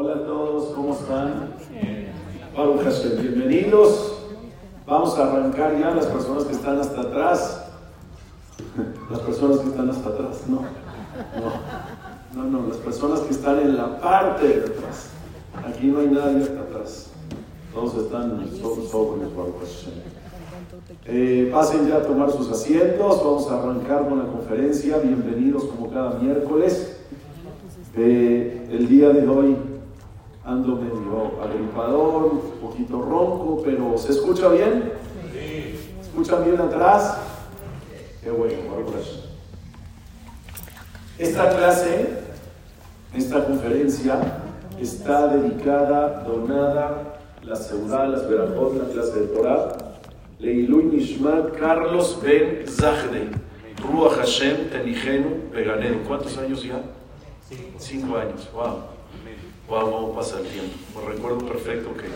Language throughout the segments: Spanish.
Hola a todos, ¿cómo están? Baruch Hashem, bienvenidos. Vamos a arrancar ya las personas que están hasta atrás. Las personas que están hasta atrás, no. No, no, no, las personas que están en la parte de atrás. Aquí no hay nadie hasta atrás. Todos están jóvenes, Baruch Hashem. Eh, pasen ya a tomar sus asientos. Vamos a arrancar con la conferencia. Bienvenidos como cada miércoles. Eh, el día de hoy ando medio agripador, un poquito ronco, pero ¿se escucha bien? ¿Se escucha bien atrás? Qué bueno, Esta clase, esta conferencia, está dedicada, donada, la Seudá, las Berajot, la clase de Torah, Leilui Nishmat Carlos Ben Zahde, Ruach Hashem Tenigenu Beganedu. ¿Cuántos años ya? Cinco años, wow. Wow, cómo pasa el tiempo. Me recuerdo perfecto que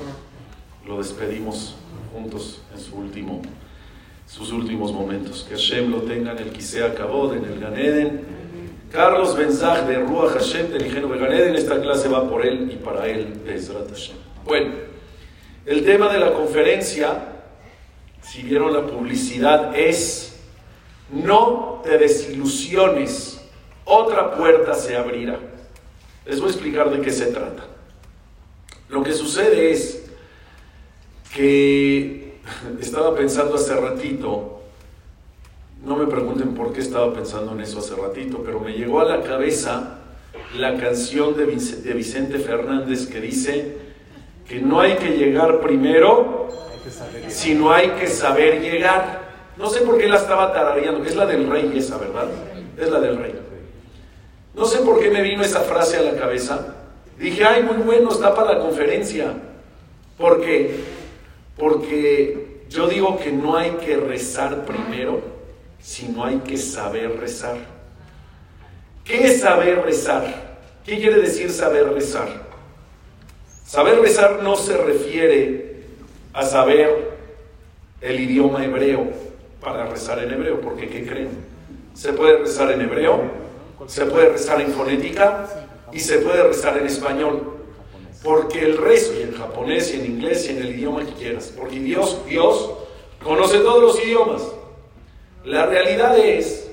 lo despedimos juntos en su último, sus últimos momentos. Que Hashem lo tenga en el Kisea Kabod, en el Ganeden. Carlos Benzag de Ruach Hashem del Ingenio de Ganeden. Esta clase va por él y para él, Bezrat Hashem. Bueno, el tema de la conferencia, si vieron la publicidad, es no te desilusiones, otra puerta se abrirá. Les voy a explicar de qué se trata. Lo que sucede es que estaba pensando hace ratito, no me pregunten por qué estaba pensando en eso hace ratito, pero me llegó a la cabeza la canción de Vicente Fernández que dice que no hay que llegar primero, sino hay que saber llegar. No sé por qué la estaba tarareando, es la del rey esa, ¿verdad? Es la del rey. No sé por qué me vino esa frase a la cabeza. Dije, ay, muy bueno, está para la conferencia. ¿Por qué? Porque yo digo que no hay que rezar primero, sino hay que saber rezar. ¿Qué es saber rezar? ¿Qué quiere decir saber rezar? Saber rezar no se refiere a saber el idioma hebreo para rezar en hebreo, porque ¿qué creen? ¿Se puede rezar en hebreo? Se puede rezar en fonética y se puede rezar en español. Porque el rezo, y en japonés, y en inglés, y en el idioma que quieras, porque Dios, Dios conoce todos los idiomas. La realidad es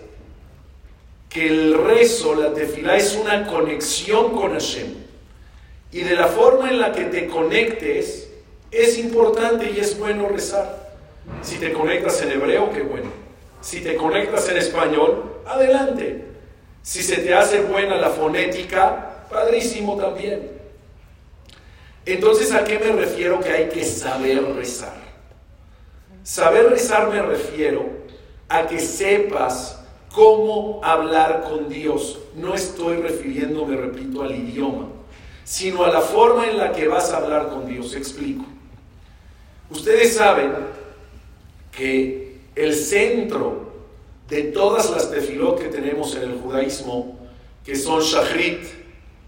que el rezo, la tefilá, es una conexión con Hashem. Y de la forma en la que te conectes, es importante y es bueno rezar. Si te conectas en hebreo, qué bueno. Si te conectas en español, adelante. Si se te hace buena la fonética, padrísimo también. Entonces, ¿a qué me refiero que hay que saber rezar? Saber rezar me refiero a que sepas cómo hablar con Dios. No estoy refiriéndome, repito, al idioma, sino a la forma en la que vas a hablar con Dios. Explico. Ustedes saben que el centro de todas las tefilot que tenemos en el judaísmo, que son shachrit,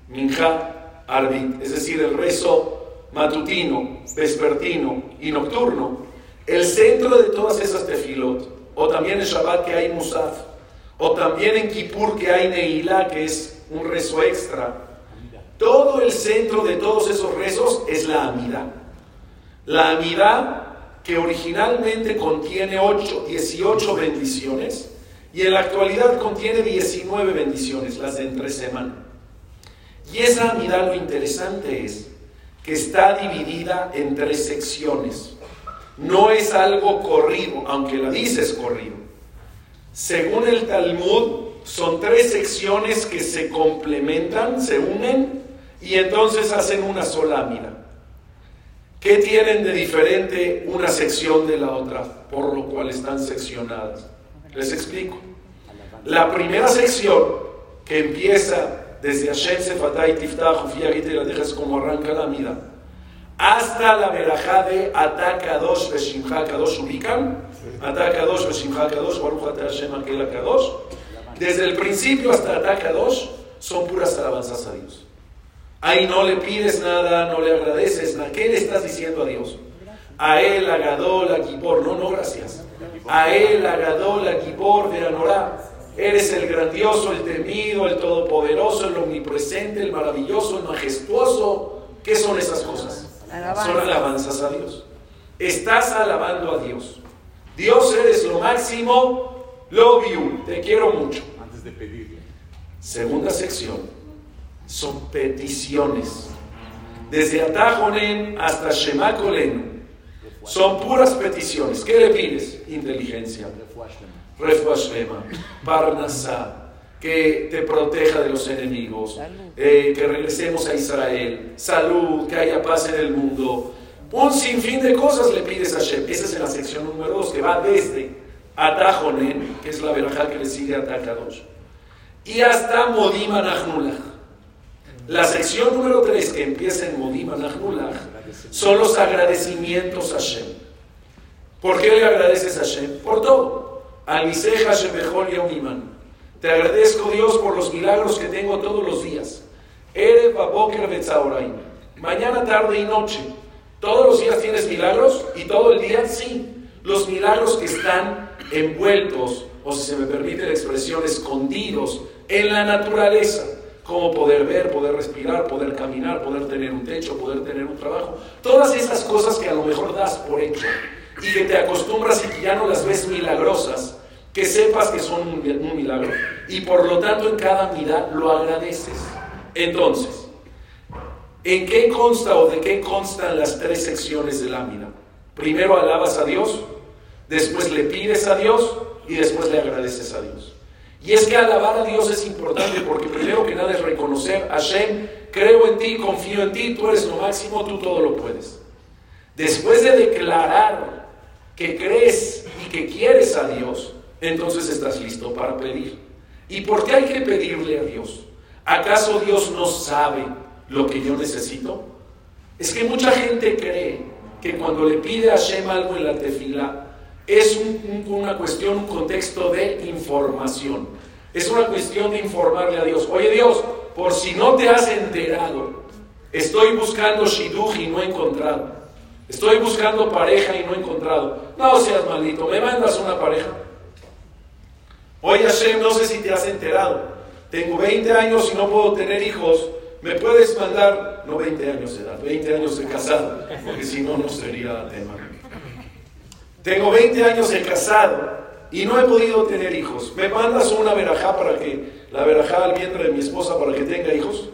minja, arbit, es decir, el rezo matutino, vespertino y nocturno, el centro de todas esas tefilot, o también en Shabbat que hay musaf, o también en Kippur que hay Neilá, que es un rezo extra, todo el centro de todos esos rezos es la amida. La amida que originalmente contiene 8, 18 bendiciones, y en la actualidad contiene 19 bendiciones, las de entre semana. Y esa amidad lo interesante es que está dividida en tres secciones. No es algo corrido, aunque la dices corrido. Según el Talmud, son tres secciones que se complementan, se unen y entonces hacen una sola amida. ¿Qué tienen de diferente una sección de la otra? Por lo cual están seccionadas. Les explico. La primera sección que empieza desde Hashem Sefatay Tiftach y la dejas como arranca la mida hasta la verajá de Atakadosh Beshimcha Kadosh ubican Atakadosh Beshimcha Kadosh Baruch Hashem Akel Kadosh. Desde el principio hasta Atakadosh son puras alabanzas a Dios. Ahí no le pides nada no le agradeces nada. ¿qué le estás diciendo a Dios? a él Agadol Agibor no no gracias a él, Agadol, Agibor, Veranorá. Eres el grandioso, el temido, el todopoderoso, el omnipresente, el maravilloso, el majestuoso. ¿Qué son esas cosas? Son alabanzas a Dios. Estás alabando a Dios. Dios eres lo máximo. Love you. Te quiero mucho. Antes de pedirle. Segunda sección. Son peticiones. Desde Atajonen hasta Shemakolen. Son puras peticiones. ¿Qué le pides? Inteligencia. Refuashlema. Parnasá que te proteja de los enemigos, eh, que regresemos a Israel, salud, que haya paz en el mundo. Un sinfín de cosas le pides a Shem. Esa es en la sección número 2, que va desde Atajonen, que es la verajá que le sigue a Atakadosh, y hasta Modim La sección número 3, que empieza en Modim son los agradecimientos a Shem. ¿Por qué le agradeces a Shem? Por todo. Aliseja Shemejol Yaumiman. Te agradezco, Dios, por los milagros que tengo todos los días. Ere Baboker Mañana, tarde y noche. ¿Todos los días tienes milagros? ¿Y todo el día? Sí. Los milagros que están envueltos, o si se me permite la expresión, escondidos en la naturaleza. Como poder ver, poder respirar, poder caminar, poder tener un techo, poder tener un trabajo. Todas esas cosas que a lo mejor das por hecho y que te acostumbras y que ya no las ves milagrosas, que sepas que son un, milagro y por lo tanto en cada mirada lo agradeces. Entonces, ¿en qué consta o de qué constan las tres secciones de lámina? Primero alabas a Dios, después le pides a Dios y después le agradeces a Dios. Y es que alabar a Dios es importante porque primero que nada es reconocer, Hashem, creo en ti, confío en ti, tú eres lo máximo, tú todo lo puedes. Después de declarar que crees y que quieres a Dios, entonces estás listo para pedir. ¿Y por qué hay que pedirle a Dios? ¿Acaso Dios no sabe lo que yo necesito? Es que mucha gente cree que cuando le pide a Hashem algo en la tefila, es una cuestión, un contexto de información. Es una cuestión de informarle a Dios. Oye Dios, por si no te has enterado, estoy buscando Shidduch y no he encontrado. Estoy buscando pareja y no he encontrado. No seas maldito, ¿me mandas una pareja? Oye Hashem, no sé si te has enterado. Tengo 20 años y no puedo tener hijos. ¿Me puedes mandar, no 20 años de edad, 20 años de casado, porque si no, no sería tema. Tengo 20 años de casado y no he podido tener hijos. ¿Me mandas una verajá para que, la verajá al vientre de mi esposa para que tenga hijos?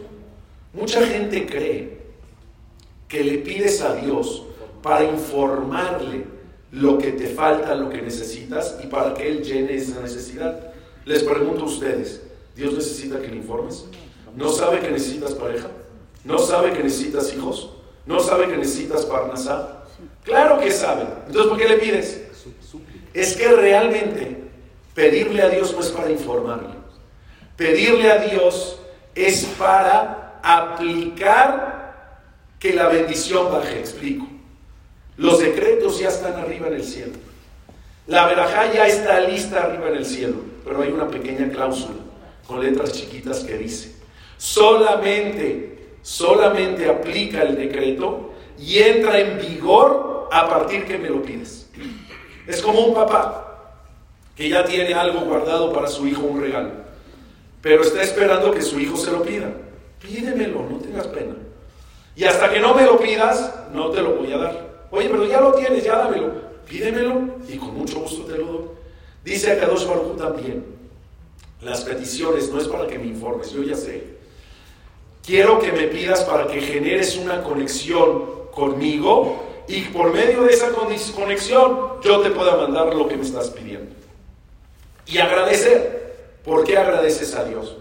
Mucha gente cree que le pides a Dios para informarle lo que te falta, lo que necesitas y para que Él llene esa necesidad. Les pregunto a ustedes, ¿Dios necesita que le informes? ¿No sabe que necesitas pareja? ¿No sabe que necesitas hijos? ¿No sabe que necesitas parnasá? Claro que sabe. Entonces, ¿por qué le pides? Es que realmente pedirle a Dios no es para informarle. Pedirle a Dios es para aplicar que la bendición baje. Explico. Los decretos ya están arriba en el cielo. La verajá ya está lista arriba en el cielo, pero hay una pequeña cláusula con letras chiquitas que dice, solamente, solamente aplica el decreto y entra en vigor a partir que me lo pides. Es como un papá que ya tiene algo guardado para su hijo, un regalo, pero está esperando que su hijo se lo pida. Pídemelo, no tengas pena. Y hasta que no me lo pidas, no te lo voy a dar. Oye, pero ya lo tienes, ya dámelo. Pídemelo y con mucho gusto te lo doy. Dice a Kadosh Baruch también, las peticiones no es para que me informes, yo ya sé. Quiero que me pidas para que generes una conexión conmigo y por medio de esa conexión yo te pueda mandar lo que me estás pidiendo. Y agradecer. ¿Por qué agradeces a Dios?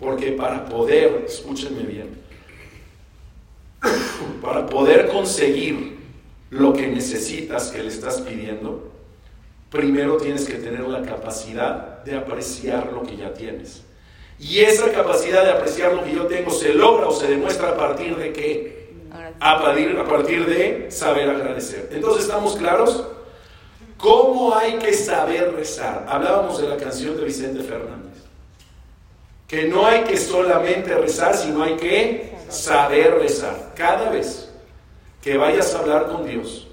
Porque para poder, escúchenme bien, para poder conseguir lo que necesitas, que le estás pidiendo, primero tienes que tener la capacidad de apreciar lo que ya tienes. Y esa capacidad de apreciar lo que yo tengo se logra o se demuestra a partir de qué? A partir, de saber agradecer. Entonces, ¿estamos claros? ¿Cómo hay que saber rezar? Hablábamos de la canción de Vicente Fernández. Que no hay que solamente rezar, sino hay que saber rezar. Cada vez que vayas a hablar con Dios,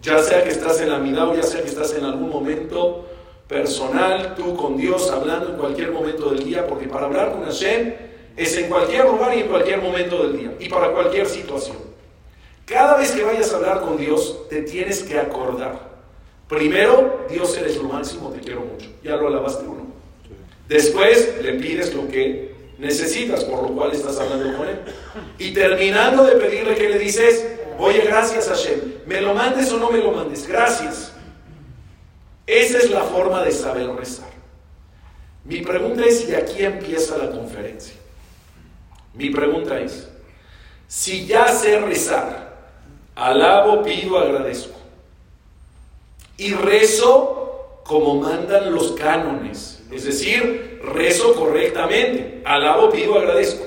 ya sea que estás en la mitad o ya sea que estás en algún momento personal, tú con Dios, hablando en cualquier momento del día, porque para hablar con Hashem es en cualquier lugar y en cualquier momento del día, y para cualquier situación. Cada vez que vayas a hablar con Dios, te tienes que acordar. Primero, Dios eres lo máximo, te quiero mucho. Ya lo alabaste uno. Después le pides lo que necesitas, por lo cual estás hablando con él. Y terminando de pedirle que le dices, oye, gracias Hashem, me lo mandes o no me lo mandes, gracias. Esa es la forma de saber rezar. Mi pregunta es, y aquí empieza la conferencia. Mi pregunta es, si ya sé rezar, alabo, pido, agradezco, y rezo como mandan los cánones, es decir, rezo correctamente, alabo, pido, agradezco.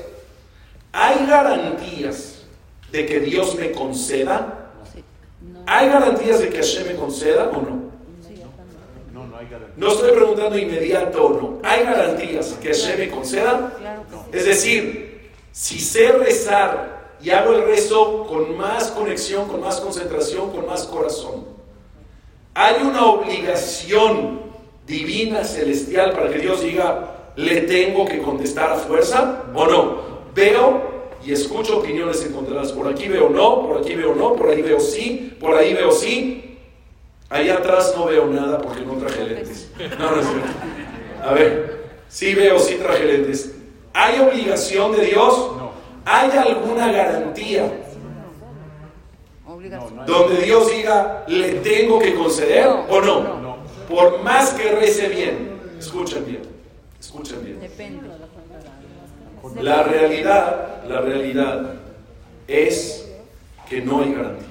¿Hay garantías de que Dios me conceda? ¿Hay garantías de que Hashem me conceda o no? No estoy preguntando inmediato o no. ¿Hay garantías que Hashem me conceda? Es decir, si sé rezar y hago el rezo con más conexión, con más concentración, con más corazón, hay una obligación divina, celestial, para que Dios diga, le tengo que contestar a fuerza o no. Veo y escucho opiniones encontradas. Por aquí veo no, por aquí veo no, por ahí veo sí, por ahí veo sí. Ahí atrás no veo nada porque no traje lentes. No, no es A ver, sí veo, sí traje lentes. ¿Hay obligación de Dios? ¿Hay alguna garantía? Donde Dios diga, le tengo que conceder o no. Por más que rece bien. Escuchen bien. Escuchen bien. La realidad, la realidad es que no hay garantías.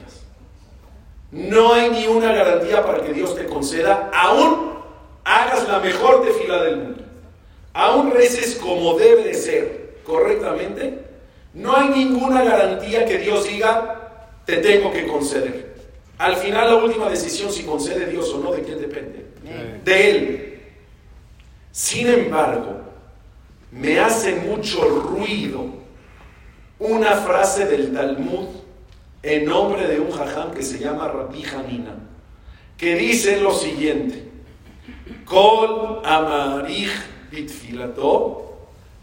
No hay ni una garantía para que Dios te conceda, aún hagas la mejor tefila del mundo, aún reces como debe de ser correctamente, no hay ninguna garantía que Dios diga, te tengo que conceder. Al final la última decisión si concede Dios o no, ¿de quién depende? De Él. Sin embargo, me hace mucho ruido una frase del Talmud en nombre de un jajam que se llama Rabbi Hanina, que dice lo siguiente: Kol amarich bitfilato,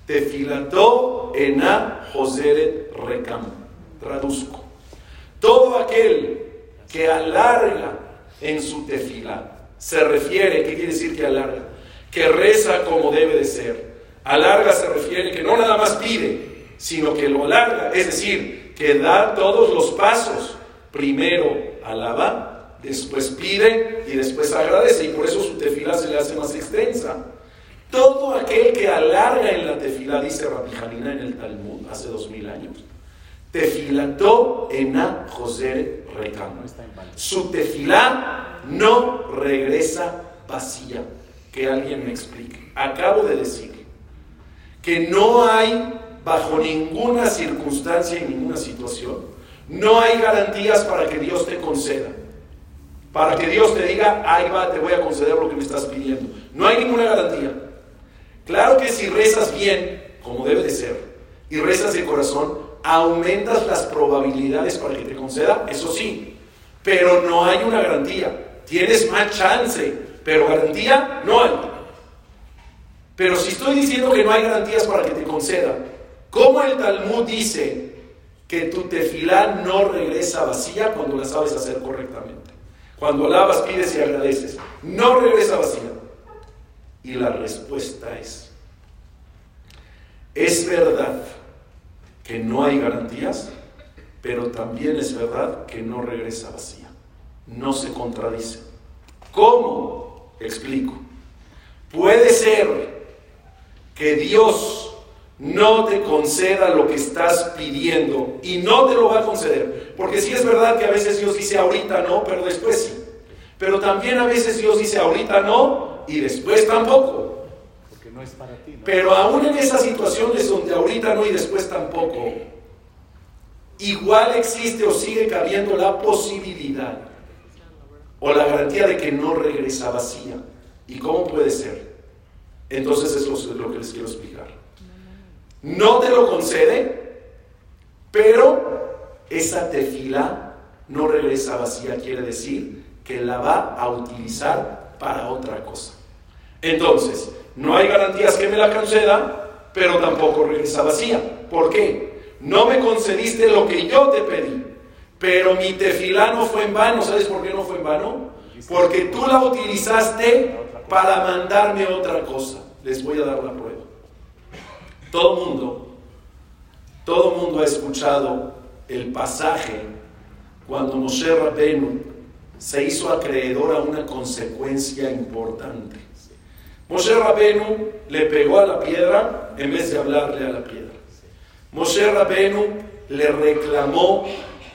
tefilato ena joseret rekam. Traduzco. Todo aquel que alarga en su tefila, se refiere, ¿qué quiere decir que alarga? Que reza como debe de ser Alarga se refiere que no nada más pide, sino que lo alarga, es decir, que da todos los pasos. Primero alaba, después pide y después agradece, y por eso su tefila se le hace más extensa. Todo aquel que alarga en la tefila, dice Rabbi Hanina en el Talmud hace dos mil años, tefilató ena José Recamo. Su tefilá no regresa vacía. Que alguien me explique. Acabo de decir que no hay, bajo ninguna circunstancia y ninguna situación, no hay garantías para que Dios te conceda. Para que Dios te diga, ahí va, te voy a conceder lo que me estás pidiendo. No hay ninguna garantía. Claro que si rezas bien, como debe de ser, y rezas de corazón, aumentas las probabilidades para que te conceda, eso sí, pero no hay una garantía. Tienes más chance, pero garantía no hay. Pero si estoy diciendo que no hay garantías para que te conceda, ¿cómo el Talmud dice que tu tefilá no regresa vacía cuando la sabes hacer correctamente? Cuando alabas, pides y agradeces, no regresa vacía. Y la respuesta es, es verdad que no hay garantías, pero también es verdad que no regresa vacía. No se contradice. ¿Cómo? Explico. Puede ser que Dios no te conceda lo que estás pidiendo y no te lo va a conceder. Porque sí es verdad que a veces Dios dice ahorita no, pero después sí. Pero también a veces Dios dice ahorita no y después tampoco. Porque no es para ti. Pero aún en esas situaciones donde ahorita no y después tampoco, igual existe o sigue cabiendo la posibilidad o la garantía de que no regresa vacía. ¿Y cómo puede ser? Entonces es lo, que les quiero explicar. No te lo concede, pero esa tefila no regresa vacía, quiere decir que la va a utilizar para otra cosa. Entonces, no hay garantías que me la conceda, pero tampoco regresa vacía. ¿Por qué? No me concediste lo que yo te pedí, pero mi tefilá no fue en vano. ¿Sabes por qué no fue en vano? Porque tú la utilizaste para mandarme otra cosa. Les voy a dar la prueba. Todo mundo, todo mundo ha escuchado el pasaje cuando Moshe Rabenu se hizo acreedor a una consecuencia importante. Moshe Rabenu le pegó a la piedra en vez de hablarle a la piedra. Moshe Rabenu le reclamó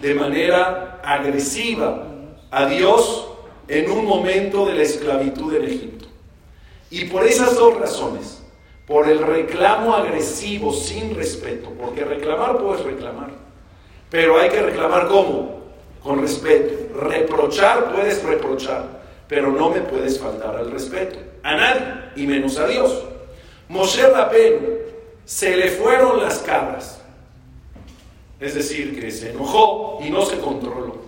de manera agresiva a Dios en un momento de la esclavitud en Egipto. Y por esas dos razones, por el reclamo agresivo sin respeto, porque reclamar puedes reclamar, pero hay que reclamar cómo? Con respeto. Reprochar puedes reprochar, pero no me puedes faltar al respeto. A nadie, y menos a Dios. Moshe Rabenu se le fueron las cabras. Es decir, que se enojó y no se controló.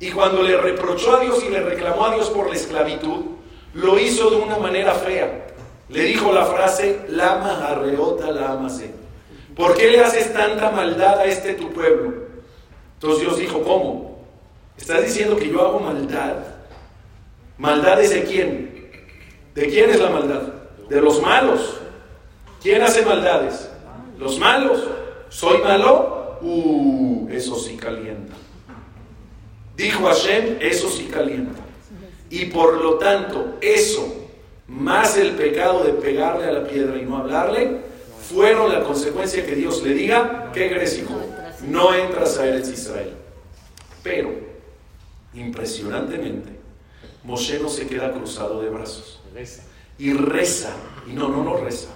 Y cuando le reprochó a Dios y le reclamó a Dios por la esclavitud, lo hizo de una manera fea. Le dijo la frase, lama arreota la amase. ¿Por qué le haces tanta maldad a este tu pueblo? Entonces Dios dijo, ¿cómo? ¿Estás diciendo que yo hago maldad? ¿Maldad es de quién? ¿De quién es la maldad? De los malos. ¿Quién hace maldades? Los malos. ¿Soy malo? Uh, eso sí calienta. Dijo Hashem, eso sí calienta. Y por lo tanto, eso, más el pecado de pegarle a la piedra y no hablarle, fueron la consecuencia que Dios le diga, ¿qué crees hijo? No entras a Eretz Israel. Pero, impresionantemente, Moshe no se queda cruzado de brazos. Y reza, y no, no, no reza,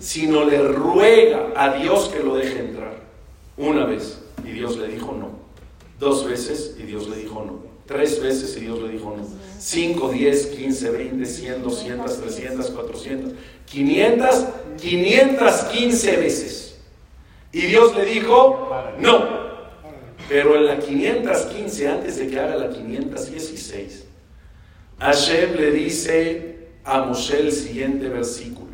sino le ruega a Dios que lo deje entrar. Una vez, y Dios le dijo no. Dos veces, y Dios le dijo no. Tres veces y Dios le dijo no. Cinco, diez, quince, veinte, cien, doscientas, trescientas, cuatrocientas, quinientas, quinientas quince veces. Y Dios le dijo no. Pero en la 515, antes de que haga la 516, Hashem le dice a Moshe el siguiente versículo.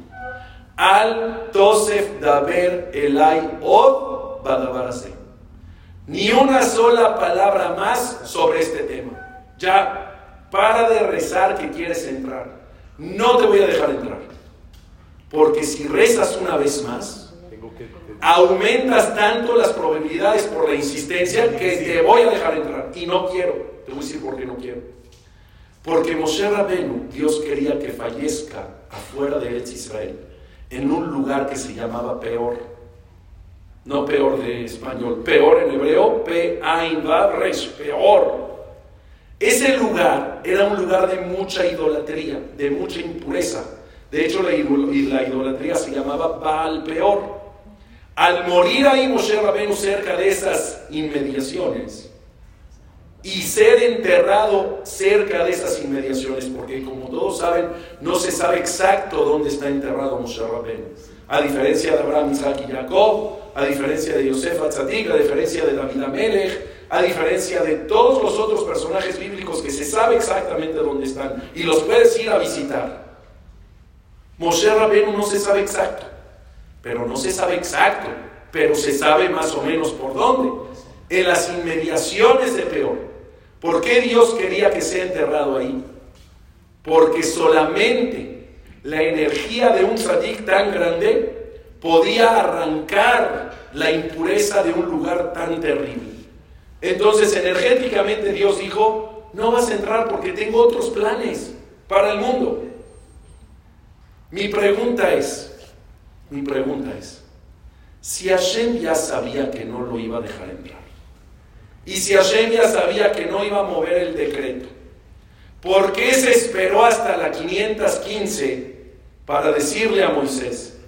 Al Tosef Daber Elai Od Badabarase. Ni una sola palabra más sobre este tema. Ya, para de rezar que quieres entrar. No te voy a dejar entrar. Porque si rezas una vez más, aumentas tanto las probabilidades por la insistencia que te voy a dejar entrar. Y no quiero. Te voy a decir por qué no quiero. Porque Moshe Rabenu, Dios quería que fallezca afuera de Israel, en un lugar que se llamaba Peor no peor de español, peor en hebreo, resh, peor. Ese lugar era un lugar de mucha idolatría, de mucha impureza. De hecho, la, idolatría se llamaba Baal Peor. Al morir ahí Moshe Rabenu cerca de esas inmediaciones y ser enterrado cerca de esas inmediaciones, porque como todos saben, no se sabe exacto dónde está enterrado Moshe Rabenu. A diferencia de Abraham, Isaac y Jacob, a diferencia de Yosef Atzadik, a diferencia de David Amelech, a diferencia de todos los otros personajes bíblicos que se sabe exactamente dónde están y los puedes ir a visitar. Moshe Rabenu no se sabe exacto, pero no se sabe exacto, pero se sabe más o menos por dónde. En las inmediaciones de Peor. ¿Por qué Dios quería que sea enterrado ahí? Porque solamente la energía de un tzadik tan grande podía arrancar la impureza de un lugar tan terrible. Entonces energéticamente Dios dijo, no vas a entrar porque tengo otros planes para el mundo. Mi pregunta es, mi pregunta es, si Hashem ya sabía que no lo iba a dejar entrar, y si Hashem ya sabía que no iba a mover el decreto, ¿por qué se esperó hasta la 515 para decirle a Moisés,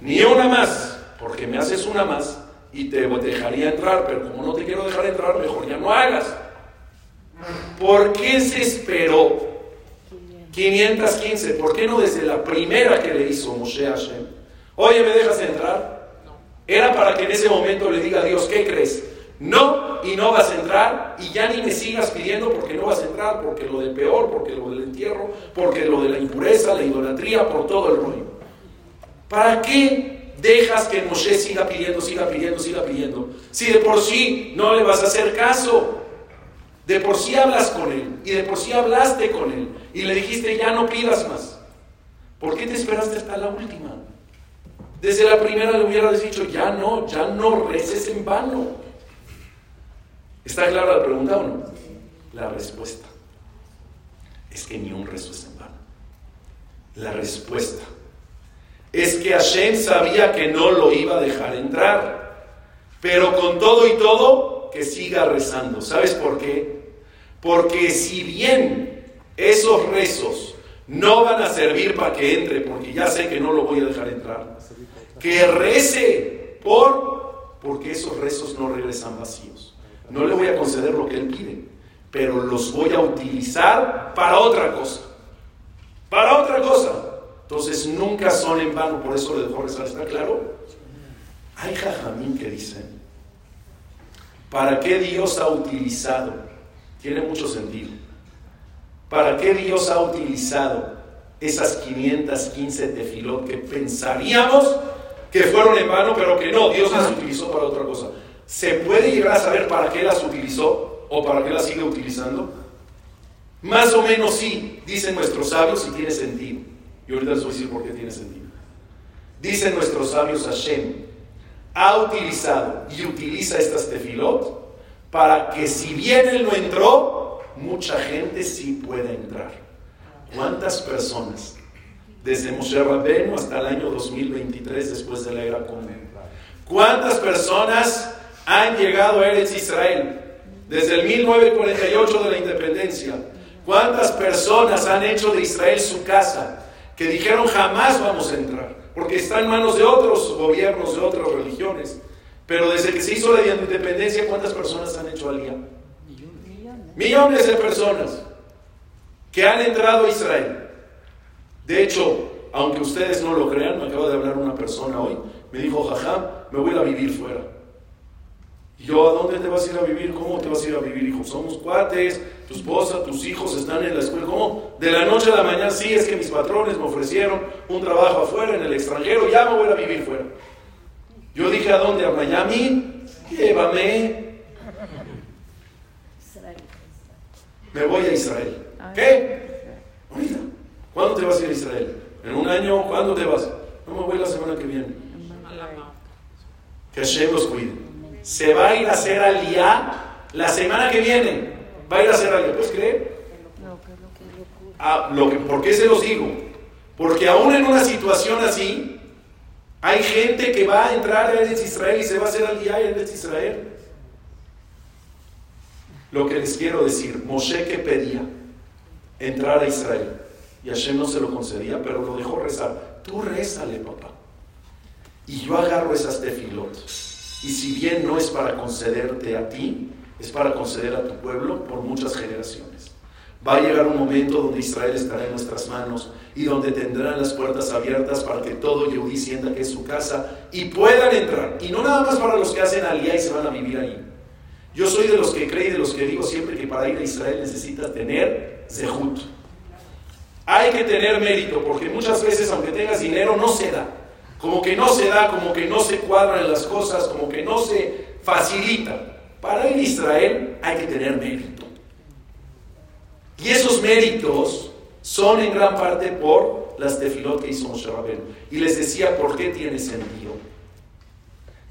ni una más, porque me haces una más y te dejaría entrar, pero como no te quiero dejar entrar, mejor ya no hagas. ¿Por qué se esperó 515? ¿Por qué no desde la primera que le hizo Moshe Hashem? Oye, ¿me dejas entrar? Era para que en ese momento le diga a Dios, ¿qué crees? no y no vas a entrar y ya ni me sigas pidiendo porque no vas a entrar, porque lo del peor, porque lo del entierro, porque lo de la impureza, la idolatría, por todo el rollo. ¿Para qué dejas que Moshe siga pidiendo, siga pidiendo, siga pidiendo? Si de por sí no le vas a hacer caso. De por sí hablas con él y de por sí hablaste con él y le dijiste ya no pidas más. ¿Por qué te esperaste hasta la última? Desde la primera le hubieras dicho ya no, ya no reces en vano. ¿Está clara la pregunta o no? La respuesta es que ni un rezo es en vano. La respuesta es que Hashem sabía que no lo iba a dejar entrar, pero con todo y todo, que siga rezando. ¿Sabes por qué? Porque si bien esos rezos no van a servir para que entre, porque ya sé que no lo voy a dejar entrar, que rece por, porque esos rezos no regresan vacíos. No le voy a conceder lo que él pide, pero los voy a utilizar para otra cosa. Para otra cosa. Entonces nunca son en vano, por eso le dejo rezar, ¿está claro? Hay jajamín que dicen, ¿para qué Dios ha utilizado? Tiene mucho sentido. ¿Para qué Dios ha utilizado esas 515 tefilot que pensaríamos que fueron en vano, pero que no, Dios las utilizó para otra cosa? ¿Se puede llegar a saber para qué las utilizó o para qué las sigue utilizando? Más o menos sí, dicen nuestros sabios, y tiene sentido. Y ahorita les voy a decir por qué tiene sentido. Dicen nuestros sabios Hashem, ha utilizado y utiliza estas tefilot para que si bien él no entró, mucha gente sí pueda entrar. ¿Cuántas personas? Desde Moshe Rabbeinu hasta el año 2023, después de la era común. ¿Cuántas personas han llegado a Eretz Israel? Desde el 1948 de la independencia. ¿Cuántas personas han hecho de Israel su casa? que dijeron jamás vamos a entrar, porque está en manos de otros gobiernos, de otras religiones. Pero desde que se hizo la independencia, ¿cuántas personas han hecho alía? Millones. Millones de personas que han entrado a Israel. De hecho, aunque ustedes no lo crean, me acaba de hablar una persona hoy, me dijo, jajam, me voy a vivir fuera. Y yo, ¿a dónde te vas a ir a vivir? ¿Cómo te vas a ir a vivir, hijo? Somos cuates, tu esposa, tus hijos están en la escuela. ¿Cómo? De la noche a la mañana, sí, es que mis patrones me ofrecieron un trabajo afuera, en el extranjero, ya me voy a vivir fuera. Yo dije, ¿a dónde? ¿A Miami? Llévame. Me voy a Israel. ¿Qué? ¿Cuándo te vas a ir a Israel? ¿En un año? ¿Cuándo te vas? No me voy la semana que viene. Que Hashem los cuide. Se va a ir a hacer aliyah la semana que viene va a ir a hacer algo. ¿Puedes creer? Ah, lo que, ¿Por qué se los digo? Porque aún en una situación así, hay gente que va a entrar a Israel y se va a hacer al día en Israel. Lo que les quiero decir, Moshe que pedía entrar a Israel y Hashem no se lo concedía, pero lo dejó rezar. Tú rézale, papá. Y yo agarro esas tefilot. Y si bien no es para concederte a ti, es para conceder a tu pueblo por muchas generaciones. Va a llegar un momento donde Israel estará en nuestras manos y donde tendrán las puertas abiertas para que todo Yehudí sienta que es su casa y puedan entrar. Y no nada más para los que hacen aliyah y se van a vivir ahí. Yo soy de los que creen y de los que digo siempre que para ir a Israel necesitas tener zehut. Hay que tener mérito, porque muchas veces, aunque tengas dinero, no se da. Como que no se da, como que no se cuadran las cosas, como que no se facilita. Para ir Israel hay que tener mérito. Y esos méritos son en gran parte por las tefilot que hizo Moshe Rabbeinu. Y les decía por qué tiene sentido.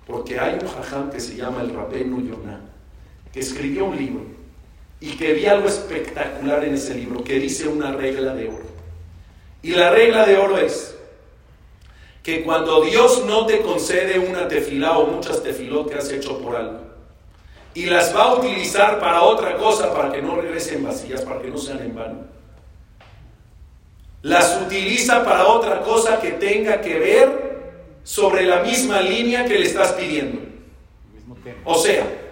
Porque hay un jajam que se llama el Rabbeinu Yonah, que escribió un libro y que vi algo espectacular en ese libro, que dice una regla de oro. Y la regla de oro es que cuando Dios no te concede una tefilá o muchas tefilot que has hecho por algo, y las va a utilizar para otra cosa, para que no regresen vacías, para que no sean en vano. Las utiliza para otra cosa que tenga que ver sobre la misma línea que le estás pidiendo. O sea,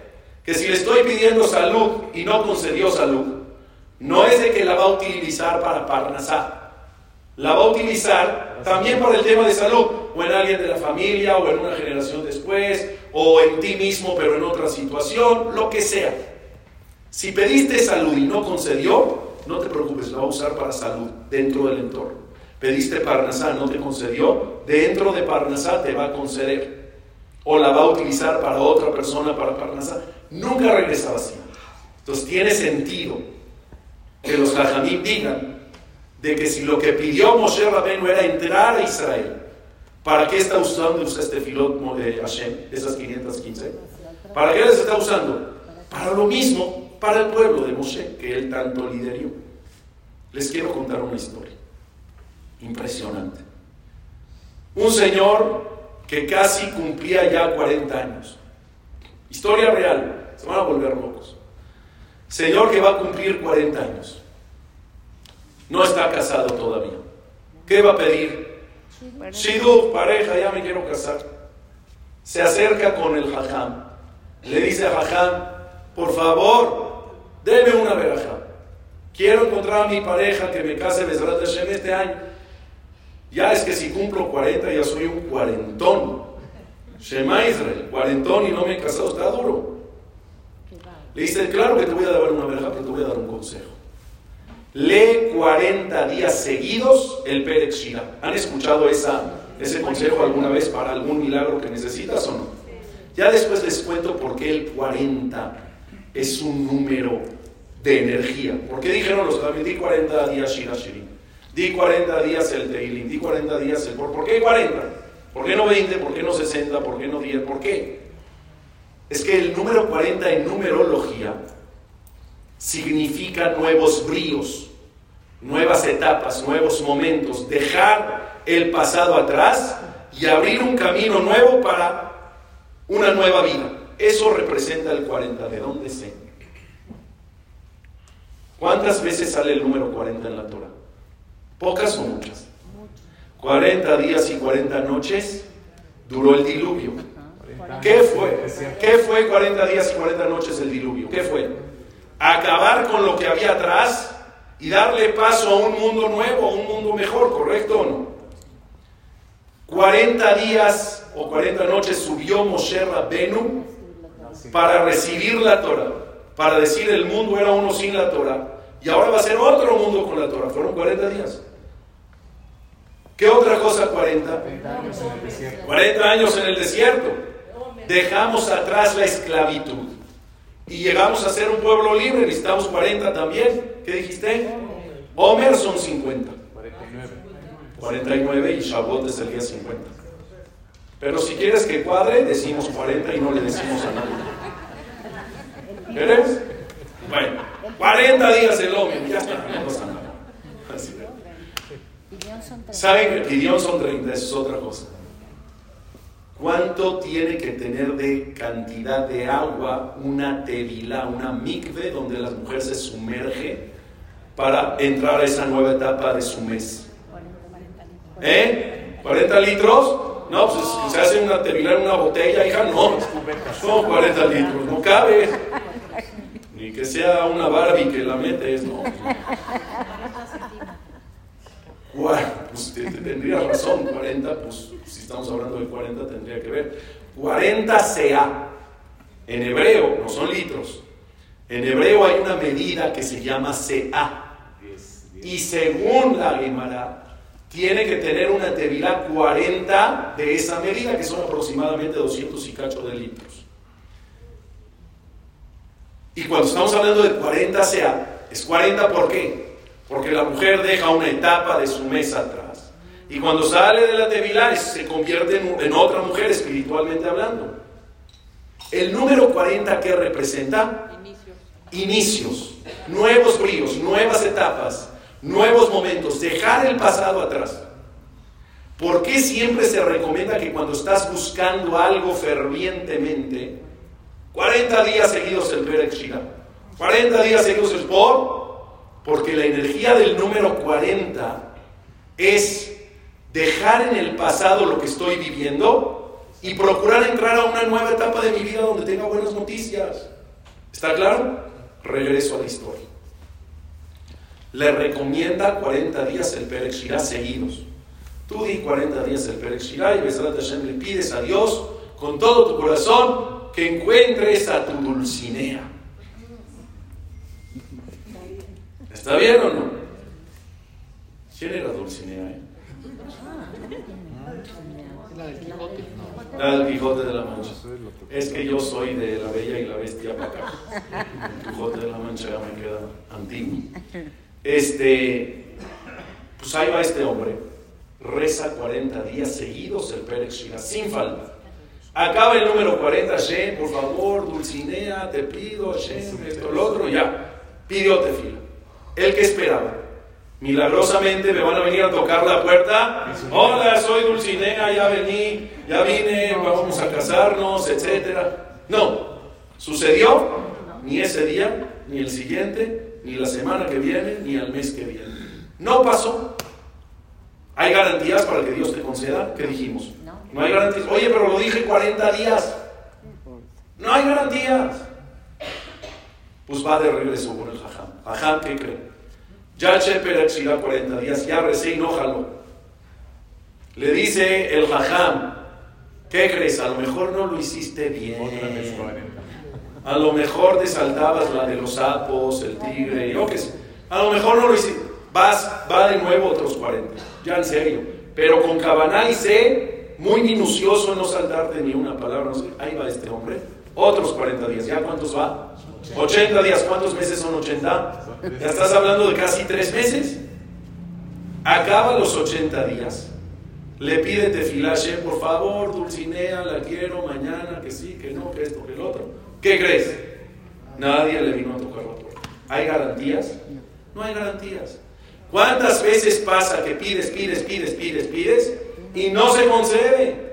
que si le estoy pidiendo salud y no concedió salud, no es de que la va a utilizar para parnasar, la va a utilizar también para el tema de salud, o en alguien de la familia, o en una generación después, o en ti mismo, pero en otra situación, lo que sea. Si pediste salud y no concedió, no te preocupes, la va a usar para salud dentro del entorno. Pediste Parnasá, no te concedió, dentro de Parnasá te va a conceder. O la va a utilizar para otra persona, para Parnasá. Nunca regresa vacía. Entonces tiene sentido que los Jajamim digan de que si lo que pidió Moshe Rabenu era entrar a Israel, ¿para qué está usando este filot de Hashem, esas 515? ¿Para qué les está usando? Para lo mismo, para el pueblo de Moshe, que él tanto lideró. Les quiero contar una historia impresionante. Un señor que casi cumplía ya 40 años. Historia real, se van a volver locos. Señor que va a cumplir 40 años. No está casado todavía. ¿Qué va a pedir? Shidduch, pareja, ya me quiero casar. Se acerca con el jajam. Le dice a jajam, por favor, deme una veraja. Quiero encontrar a mi pareja que me case Besrat Hashem este año. Ya es que si cumplo 40 ya soy un cuarentón. Shema Israel, cuarentón y no me he casado, está duro. Le dice, claro que te voy a dar una veraja, pero te voy a dar un consejo. Lee 40 días seguidos el Perek Shira. ¿Han escuchado ese consejo alguna vez para algún milagro que necesitas o no? Ya después les cuento por qué el 40 es un número de energía. ¿Por qué dijeron los di 40 días Shira Shirin? Di 40 días el Teilim, di 40 días el... ¿Por qué 40? ¿Por qué no 20? ¿Por qué no 60? ¿Por qué no 10? ¿Por qué? Es que el número 40 en numerología significa nuevos bríos, nuevas etapas, nuevos momentos, dejar el pasado atrás y abrir un camino nuevo para una nueva vida. Eso representa el 40. ¿De dónde sé? ¿Cuántas veces sale el número 40 en la Torah? ¿Pocas o muchas? 40 días y 40 noches duró el diluvio. ¿Qué fue? ¿Qué fue 40 días y 40 noches el diluvio? ¿Qué fue? acabar con lo que había atrás y darle paso a un mundo nuevo, a un mundo mejor, ¿correcto o no? 40 días o 40 noches subió Moshe Rabbenu para recibir la Torah, para decir el mundo era uno sin la Torah y ahora va a ser otro mundo con la Torah. Fueron 40 días. ¿Qué otra cosa 40? 40 años en el desierto. Dejamos atrás la esclavitud y llegamos a ser un pueblo libre, necesitamos 40 también. ¿Qué dijiste? Homer son 50. 49 y Shabbat es el día 50. Pero si quieres que cuadre, decimos 40 y no le decimos a nadie. ¿Quieres? Bueno, 40 días el Homer, ya está, no pasa nada. ¿Saben que Gideon son 30? Eso es otra cosa. ¿Cuánto tiene que tener de cantidad de agua una tevilá, una mikve, donde la mujer se sumerge para entrar a esa nueva etapa de su mes? ¿Eh? ¿40 litros? No, pues se hace una tevilá en una botella, hija, no. Son 40 litros, no cabe. Ni que sea una Barbie que la metes, no. Bueno, pues tendría razón, 40, pues si estamos hablando de 40 tendría que ver. 40 CA. En hebreo, no son litros. En hebreo hay una medida que se llama CA. Y según la Gemara, tiene que tener una tevilá 40 de esa medida, que son aproximadamente 200 y cacho de litros. Y cuando estamos hablando de 40 CA, es 40 ¿por qué? Porque la mujer deja una etapa de su mes atrás. Y cuando sale de la Tevilá se convierte en, otra mujer espiritualmente hablando. El número 40 que representa inicios. nuevos bríos, nuevas etapas, nuevos momentos, dejar el pasado atrás. ¿Por qué siempre se recomienda que cuando estás buscando algo fervientemente, 40 días seguidos el Perek 40 días seguidos el Por, porque la energía del número 40 es dejar en el pasado lo que estoy viviendo y procurar entrar a una nueva etapa de mi vida donde tenga buenas noticias. ¿Está claro? Regreso a la historia. le recomienda 40 días el Perek Shirah seguidos. Tú di 40 días el Perek Shirah y Besrat Hashem le pides a Dios con todo tu corazón que encuentres a tu Dulcinea. ¿Está bien o no? ¿Quién era Dulcinea? Eh? La del Quijote. La del Quijote de la Mancha. Es que yo soy de la Bella y la Bestia para acá. El Quijote de la Mancha ya me queda antiguo. Este, pues ahí va este hombre. Reza 40 días seguidos el Pérez Shira, sin falta. Acaba el número 40, Shem, por favor, Dulcinea, te pido, Shem, esto, lo otro, ya. Pidió tefila. El que esperaba. Milagrosamente me van a venir a tocar la puerta. Hola, soy Dulcinea, ya vení, ya vine, vamos a casarnos, etc. No, sucedió ni ese día, ni el siguiente, ni la semana que viene, ni el mes que viene. No pasó. ¿Hay garantías para que Dios te conceda? ¿Qué dijimos? No hay garantías. Oye, pero lo dije 40 días. No hay garantías. Pues va de regreso con el jajam. Jajam, ¿qué cree? Ya Sheper 40 días, ya recé enójalo. Le dice el jajam, ¿qué crees? A lo mejor no lo hiciste bien. A lo mejor te saltabas la de los sapos, el tigre, yo qué sé. A lo mejor no lo hiciste. Vas, va de nuevo otros 40, ya en serio. Pero con Cabaná y sé, muy minucioso en no saltarte ni una palabra. No sé. Ahí va este hombre. Otros 40 días. ¿Ya cuántos va? 80 días. ¿Cuántos meses son 80? Ya estás hablando de casi tres meses. Acaba los 80 días. Le pide tefilashe, por favor, Dulcinea, la quiero mañana, que sí, que no, que esto, que el otro. ¿Qué crees? Nadie le vino a tocar la puerta. ¿Hay garantías? No hay garantías. ¿Cuántas veces pasa que pides, pides, pides, pides, pides y no se concede?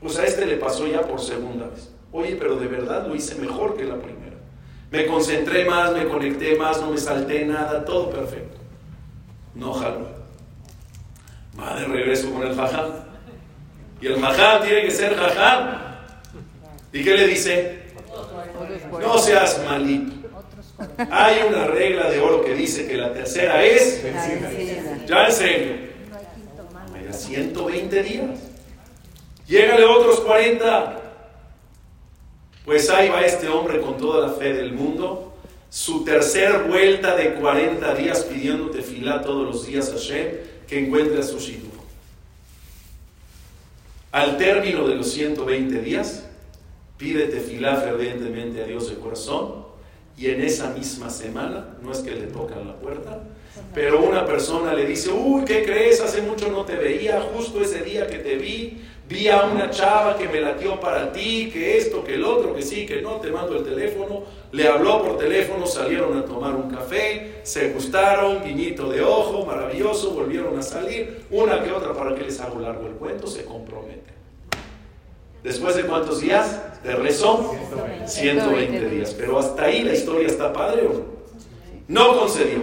Pues a este le pasó ya por segunda vez. Oye, pero de verdad lo hice mejor que la primera. Me concentré más, me conecté más, no me salté nada, todo perfecto. No jalo. Va de regreso con el jajam. Y el jajam tiene que ser jajam. ¿Y qué le dice? No seas malito. Hay una regla de oro que dice que la tercera es ya en serio. 120 días. Llegale otros 40. Pues ahí va este hombre con toda la fe del mundo, su tercer vuelta de 40 días pidiéndote filá todos los días a Hashem que encuentre a su shidduch. Al término de los 120 días, pídete filá fervientemente a Dios de corazón y en esa misma semana, no es que le tocan la puerta, pero una persona le dice, uy, ¿qué crees? Hace mucho no te veía, justo ese día que te vi, vi a una chava que me latió para ti, que esto, que el otro, que sí, que no, te mando el teléfono, le habló por teléfono, salieron a tomar un café, se gustaron, guiñito de ojo, maravilloso, volvieron a salir, una que otra, para que les hago largo el cuento, se comprometen. Después de cuántos días de rezo, 120 días. Pero hasta ahí la historia está padre o no. No concedió,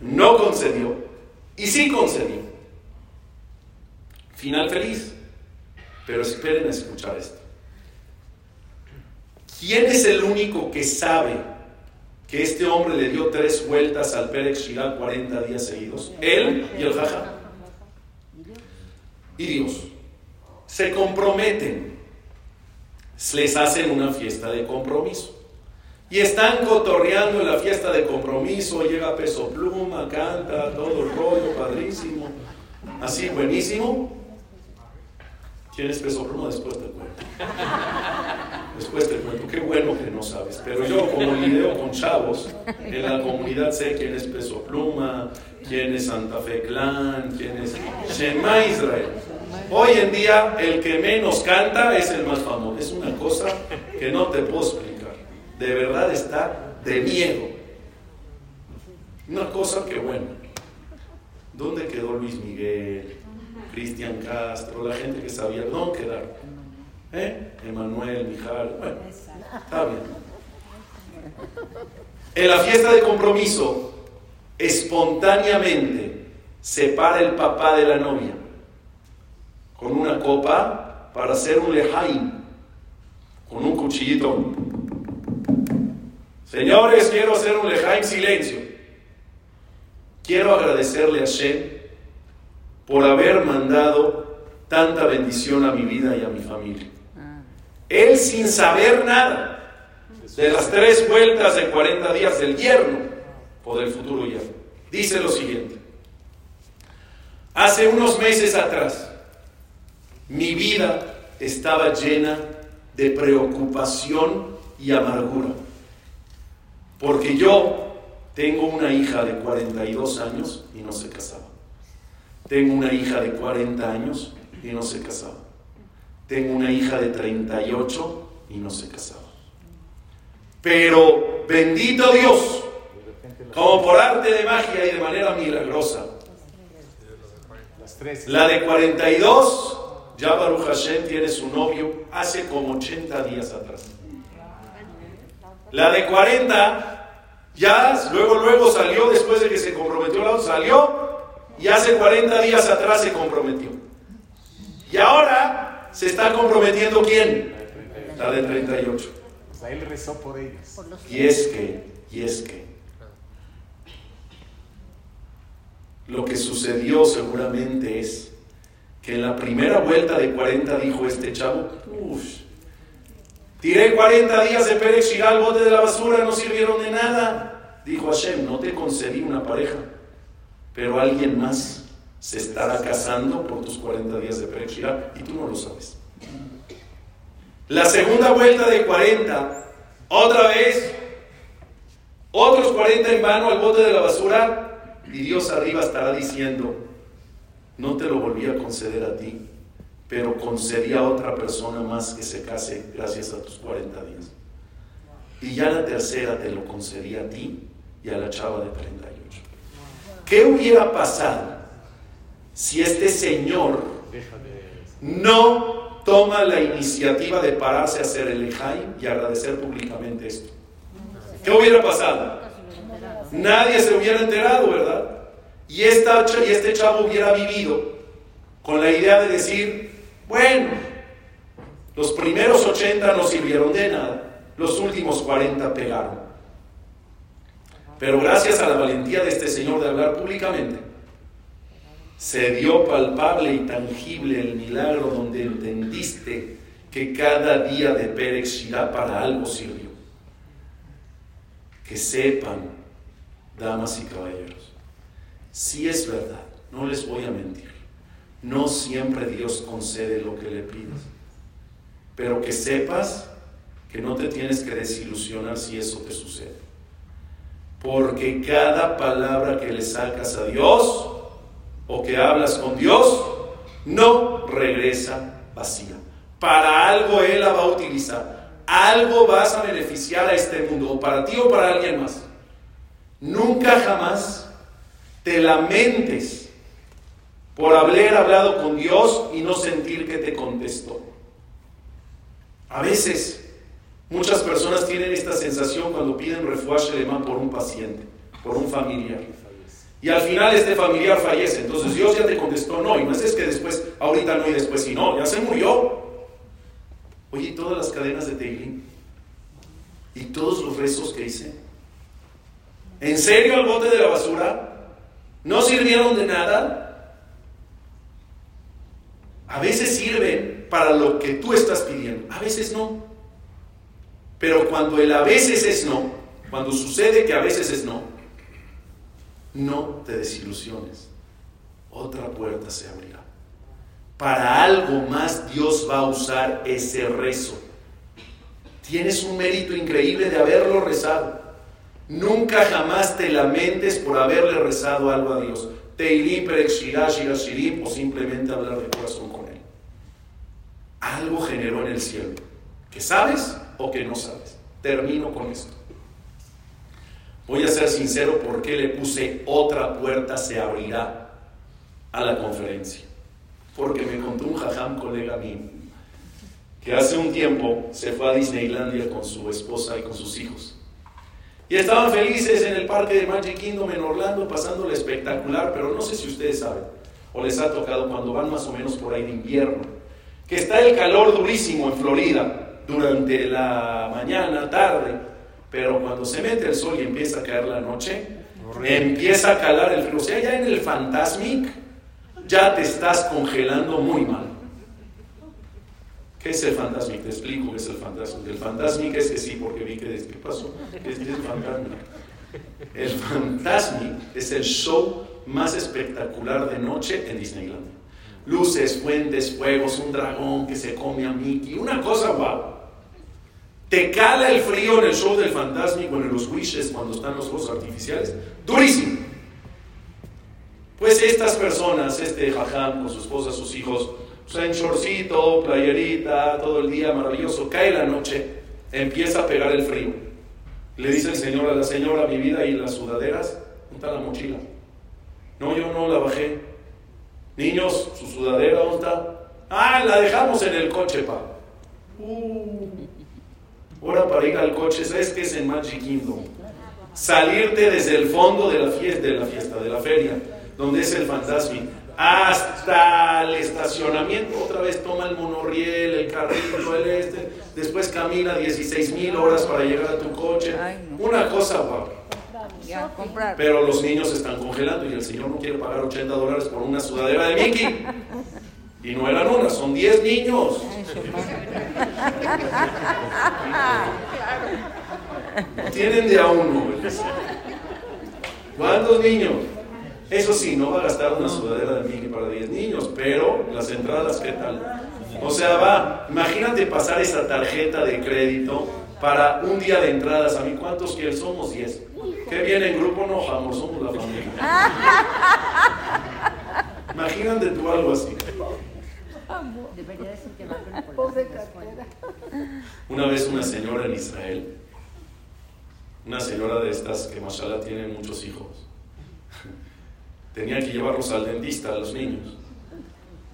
no concedió y sí concedió. Final feliz. Pero esperen a escuchar esto. ¿Quién es el único que sabe que este hombre le dio tres vueltas al Pérez Shiral 40 días seguidos? Él y el Jaja. Y Dios. Se comprometen. Les hacen una fiesta de compromiso. Y están cotorreando en la fiesta de compromiso. Llega Peso Pluma, canta, todo el rollo, padrísimo. Así, buenísimo. ¿Quién peso pluma? Después te cuento. Después te cuento. Qué bueno que no sabes. Pero yo, como lidio con chavos, en la comunidad sé quién es peso pluma, quién es Santa Fe Clan, quién es Shema Israel. Hoy en día, el que menos canta es el más famoso. Es una cosa que no te puedo explicar. De verdad está de miedo. Una cosa que, bueno, ¿dónde quedó Luis Miguel? Cristian Castro, la gente que sabía no quedar. ¿Eh? Emanuel, Mijal, bueno, está bien. En la fiesta de compromiso, espontáneamente se para el papá de la novia con una copa para hacer un lejaim, con un cuchillito. Señores, quiero hacer un lejaim silencio. quiero agradecerle a Shem por haber mandado tanta bendición a mi vida y a mi familia. Él sin saber nada de las tres vueltas de 40 días del yerno o del futuro yerno. Dice lo siguiente. Hace unos meses atrás, mi vida estaba llena de preocupación y amargura. Porque yo tengo una hija de 42 años y no se casaba. Tengo una hija de 40 años y no se casaba. Tengo una hija de 38 y no se casaba. Pero bendito Dios, como por arte de magia y de manera milagrosa, la de 42, ya Baruch Hashem tiene su novio hace como 80 días atrás. La de 40, ya luego, luego salió, después de que se comprometió la otra, salió y hace 40 días atrás se comprometió. Y ahora se está comprometiendo quién? La de 38. él rezó por ellos. Y es que, y es que, lo que sucedió seguramente es que en la primera vuelta de 40 dijo este chavo, uff, tiré 40 días de Pérez al bote de la basura, no sirvieron de nada. Dijo Hashem, no te concedí una pareja, pero alguien más se estará casando por tus 40 días de Pérez y tú no lo sabes. La segunda vuelta de 40, otra vez, otros 40 en vano al bote de la basura, y Dios arriba estará diciendo, no te lo volví a conceder a ti, pero concedí a otra persona más que se case gracias a tus 40 días. Y ya la tercera te lo concedí a ti y a la chava de 38. ¿Qué hubiera pasado si este señor no toma la iniciativa de pararse a hacer el Ejaim y agradecer públicamente esto? ¿Qué hubiera pasado? nadie se hubiera enterado, ¿verdad? Y, esta, y este chavo hubiera vivido con la idea de decir, bueno, los primeros 80 no sirvieron de nada, los últimos 40 pegaron. Pero gracias a la valentía de este señor de hablar públicamente, se dio palpable y tangible el milagro donde entendiste que cada día de Pérez para algo sirvió. Que sepan damas y caballeros, si es verdad, no les voy a mentir, no siempre Dios concede lo que le pides, pero que sepas que no te tienes que desilusionar si eso te sucede. Porque cada palabra que le sacas a Dios o que hablas con Dios no regresa vacía. Para algo Él la va a utilizar. Algo vas a beneficiar a este mundo, o para ti o para alguien más. Nunca jamás te lamentes por haber hablado con Dios y no sentir que te contestó. A veces, muchas personas tienen esta sensación cuando piden refuerzo alemán por un paciente, por un familiar. Y al final este familiar fallece. Entonces Dios ya te contestó no. Y no es que después, ahorita no y después sí, no, ya se murió. Oye, todas las cadenas de Teilín y todos los rezos que hice, ¿En serio el bote de la basura? ¿No sirvieron de nada? A veces sirven para lo que tú estás pidiendo, a veces no. Pero cuando el a veces es no, cuando sucede que a veces es no, no te desilusiones. Otra puerta se abrirá. Para algo más Dios va a usar ese rezo. Tienes un mérito increíble de haberlo rezado. Nunca jamás te lamentes por haberle rezado algo a Dios. Teilim, Shirim, o simplemente hablar de corazón con Él. Algo generó en el cielo. ¿Que sabes o que no sabes? Termino con esto. Voy a ser sincero porque le puse otra puerta se abrirá a la conferencia. Porque me contó un jajam colega mío que hace un tiempo se fue a Disneylandia con su esposa y con sus hijos. Y estaban felices en el parque de Magic Kingdom en Orlando, pasándole espectacular, pero no sé si ustedes saben, o les ha tocado cuando van más o menos por ahí de invierno, que está el calor durísimo en Florida durante la mañana, tarde, pero cuando se mete el sol y empieza a caer la noche, Empieza a calar el frío. O sea, ya en el Fantasmic ya te estás congelando muy mal. ¿Qué es el Fantasmic? Te explico qué es el Fantasmic. El Fantasmic es que sí, porque vi que ¿qué pasó? ¿Qué es el Fantasmic? El Fantasmic es el show más espectacular de noche en Disneyland. Luces, fuentes, fuegos, un dragón que se come a Mickey, una cosa guau. Te cala el frío en el show del Fantasmic o en los Wishes cuando están los juegos artificiales. Durísimo. Pues estas personas, este jajam con su esposa, sus hijos, pues en shortcito, playerita, todo el día maravilloso, cae la noche, empieza a pegar el frío. Le dice el señor a la señora, mi vida y las sudaderas, ¿dónde está la mochila? No, yo no la bajé. Niños, su sudadera, ¿dónde está? Ah, la dejamos en el coche, pa. Uh, hora para ir al coche, ¿sabes qué es en Magic Kingdom? Salirte desde el fondo de la fiesta, de la fiesta, de la feria, donde es el fantasma, hasta el estacionamiento, otra vez toma el monorriel, el carrito, el este, después camina 16 mil horas para llegar a tu coche. Una cosa guapa. Pero los niños se están congelando y el señor no quiere pagar 80 dólares por una sudadera de Mickey. Y no eran una, son 10 niños. Tienen de a uno. ¿Cuántos niños? Eso sí, no va a gastar una sudadera de Mickey para 10 niños, pero las entradas, ¿qué tal? O sea, va, imagínate pasar esa tarjeta de crédito para un día de entradas. ¿A mí cuántos quieren? Somos 10. ¿Qué viene en grupo? No, amor, somos la familia. Imagínate tú algo así. Una vez una señora en Israel, una señora de estas que mashallah tiene muchos hijos, tenía que llevarlos al dentista a los niños.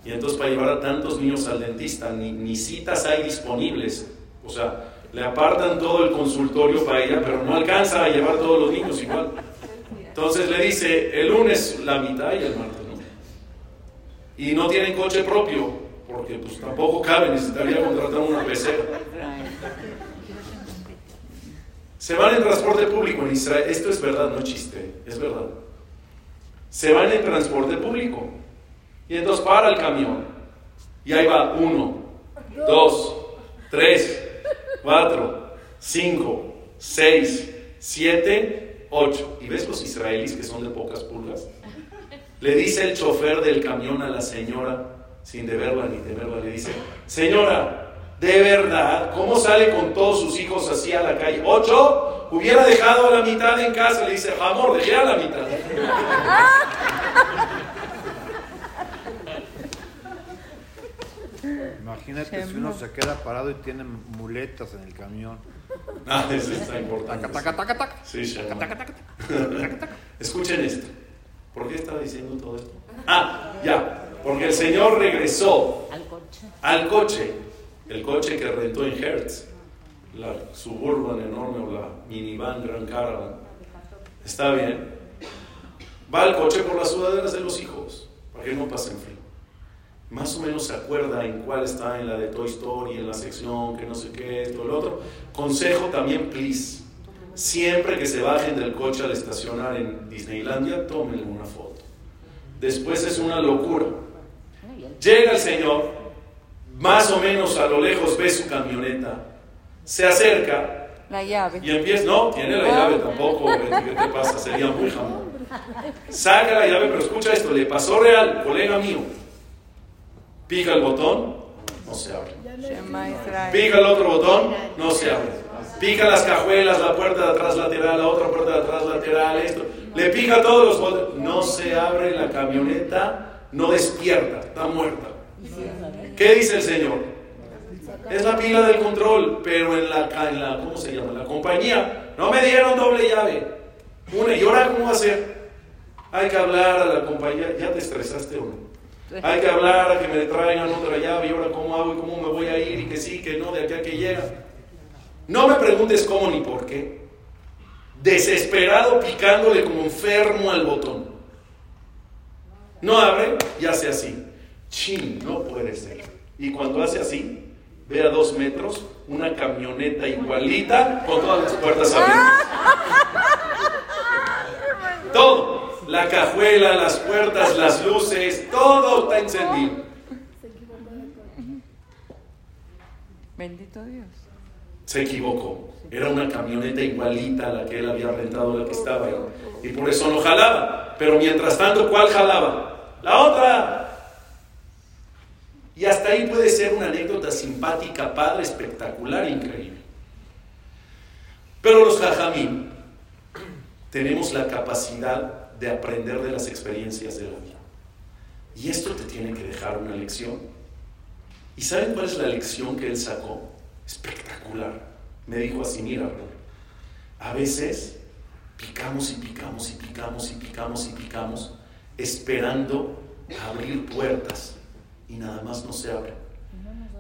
Y entonces para llevar a tantos niños al dentista, ni, ni citas hay disponibles. O sea, le apartan todo el consultorio para ella, pero no alcanza a llevar todos los niños igual. Entonces le dice, el lunes la mitad y el martes no. Y no tienen coche propio, porque pues tampoco cabe, necesitaría contratar una pecera. Se van en transporte público en Israel, esto es verdad, no chiste, es verdad. Se van en transporte público. Y entonces para el camión. Y ahí va, uno, dos, tres, 4, 5, 6, 7, 8. ¿Y ves los israelíes que son de pocas pulgas? Le dice el chofer del camión a la señora, sin deberla ni temerla, le dice, señora, de verdad, ¿cómo sale con todos sus hijos así a la calle? ¿Ocho? Hubiera dejado a la mitad en casa. Le dice, amor, dejé a la mitad. Imagínate si uno se queda parado y tiene muletas en el camión. Ah, eso está importante. Escuchen esto. ¿Por qué estaba diciendo todo esto? Ah, ya. Porque el Señor regresó al coche. Al coche. El coche que rentó en Hertz. La suburban enorme o la minivan Gran Caravan. Está bien. Va al coche por las sudaderas de los hijos. Para que no pasen frío más o menos se acuerda en cuál está en la de Toy Story, en la sección, que no sé qué, esto, lo otro. Consejo también, please. Siempre que se bajen del coche al estacionar en Disneylandia, tomen una foto. Después es una locura. Llega el señor, más o menos a lo lejos ve su camioneta, se acerca. La llave. Y empieza, no, tiene la llave tampoco, ¿qué te pasa? Sería muy jamón. Saca la llave, pero escucha esto, le pasó real, colega mío Pica el botón, no se abre. Pica el otro botón, no se abre. Pica las cajuelas, la puerta de atrás lateral, la otra puerta de atrás lateral, esto. Le pica todos los botones. No se abre la camioneta, no despierta, está muerta. ¿Qué dice el Señor? Es la pila del control, pero en la, en la ¿cómo se llama? La compañía no me dieron doble llave. Una, ¿y ahora cómo hacer? Hay que hablar a la compañía. ¿Ya te estresaste o no? Hay que hablar a que me traigan otra llave y ahora cómo hago y cómo me voy a ir y que sí, que no, de aquí a que llega. No me preguntes cómo ni por qué. Desesperado picándole como enfermo al botón. No abre y hace así. Chin, no puede ser. Y cuando hace así, ve a dos metros una camioneta igualita con todas las puertas abiertas. cajuelas, las puertas, las luces, todo está encendido. Bendito Dios. Se equivocó. Era una camioneta igualita a la que él había rentado, la que estaba. Y por eso no jalaba. Pero mientras tanto, ¿cuál jalaba? La otra. Y hasta ahí puede ser una anécdota simpática, padre, espectacular, increíble. Pero los jajamín tenemos la capacidad de aprender de las experiencias de la vida. Y esto te tiene que dejar una lección. ¿Y saben cuál es la lección que él sacó? Espectacular. Me dijo así, mira, a veces picamos y picamos y picamos y picamos y picamos, esperando abrir puertas y nada más no se abren.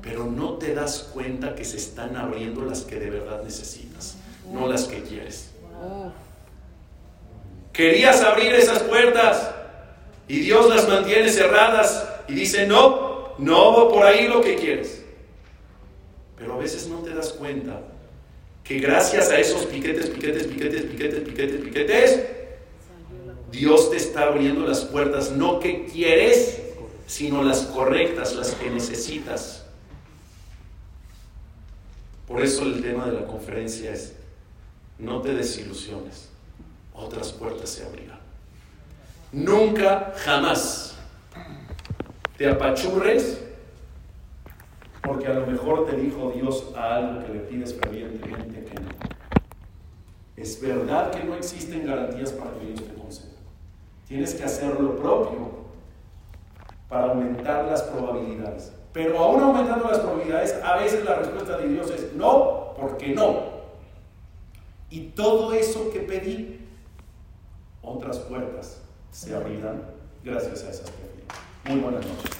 Pero no te das cuenta que se están abriendo las que de verdad necesitas, no las que quieres. Querías abrir esas puertas y Dios las mantiene cerradas y dice, no, no por ahí lo que quieres. Pero a veces no te das cuenta que gracias a esos piquetes, piquetes, piquetes, piquetes, piquetes, piquetes, Dios te está abriendo las puertas, no que quieres, sino las correctas, las que necesitas. Por eso el tema de la conferencia es, no te desilusiones, otras puertas se abrirán. Nunca, jamás te apachurres porque a lo mejor te dijo Dios a algo que le pides fervientemente que no. Es verdad que no existen garantías para que Dios te conceda. Tienes que hacer lo propio para aumentar las probabilidades. Pero aún aumentando las probabilidades, a veces la respuesta de Dios es no, porque no. Y todo eso que pedí, otras puertas se abrirán gracias a esas preguntas. Muy buenas noches.